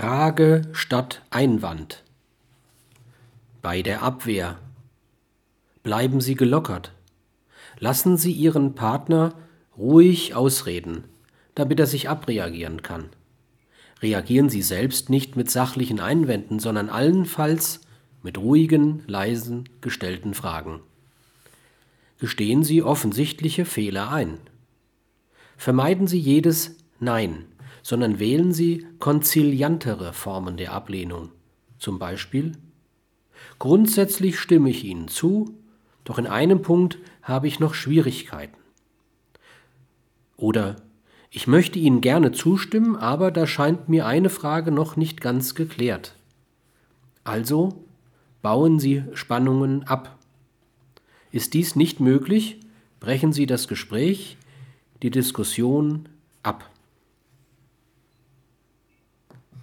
Frage statt Einwand. Bei der Abwehr. Bleiben Sie gelockert. Lassen Sie Ihren Partner ruhig ausreden, damit er sich abreagieren kann. Reagieren Sie selbst nicht mit sachlichen Einwänden, sondern allenfalls mit ruhigen, leisen, gestellten Fragen. Gestehen Sie offensichtliche Fehler ein. Vermeiden Sie jedes Nein sondern wählen Sie konziliantere Formen der Ablehnung. Zum Beispiel Grundsätzlich stimme ich Ihnen zu, doch in einem Punkt habe ich noch Schwierigkeiten. Oder ich möchte Ihnen gerne zustimmen, aber da scheint mir eine Frage noch nicht ganz geklärt. Also bauen Sie Spannungen ab. Ist dies nicht möglich, brechen Sie das Gespräch, die Diskussion ab.